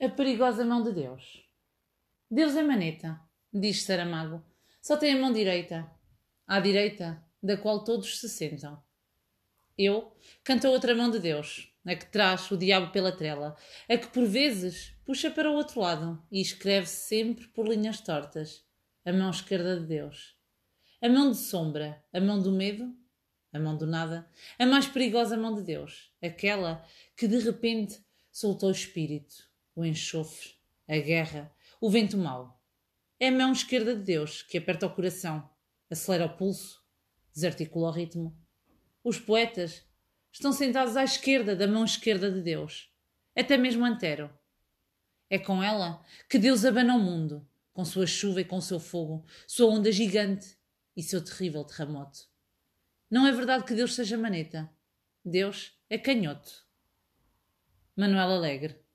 A perigosa mão de Deus. Deus é maneta, diz Saramago. Só tem a mão direita. À direita, da qual todos se sentam. Eu canto a outra mão de Deus, a que traz o diabo pela trela, a que por vezes puxa para o outro lado e escreve sempre por linhas tortas. A mão esquerda de Deus. A mão de sombra, a mão do medo, a mão do nada, a mais perigosa mão de Deus, aquela que de repente soltou o espírito, o enxofre, a guerra, o vento mau. É a mão esquerda de Deus que aperta o coração, acelera o pulso, desarticula o ritmo. Os poetas estão sentados à esquerda da mão esquerda de Deus, até mesmo Antero. É com ela que Deus abana o mundo, com sua chuva e com seu fogo, sua onda gigante e seu terrível terremoto. Não é verdade que Deus seja maneta. Deus é canhoto. Manuel Alegre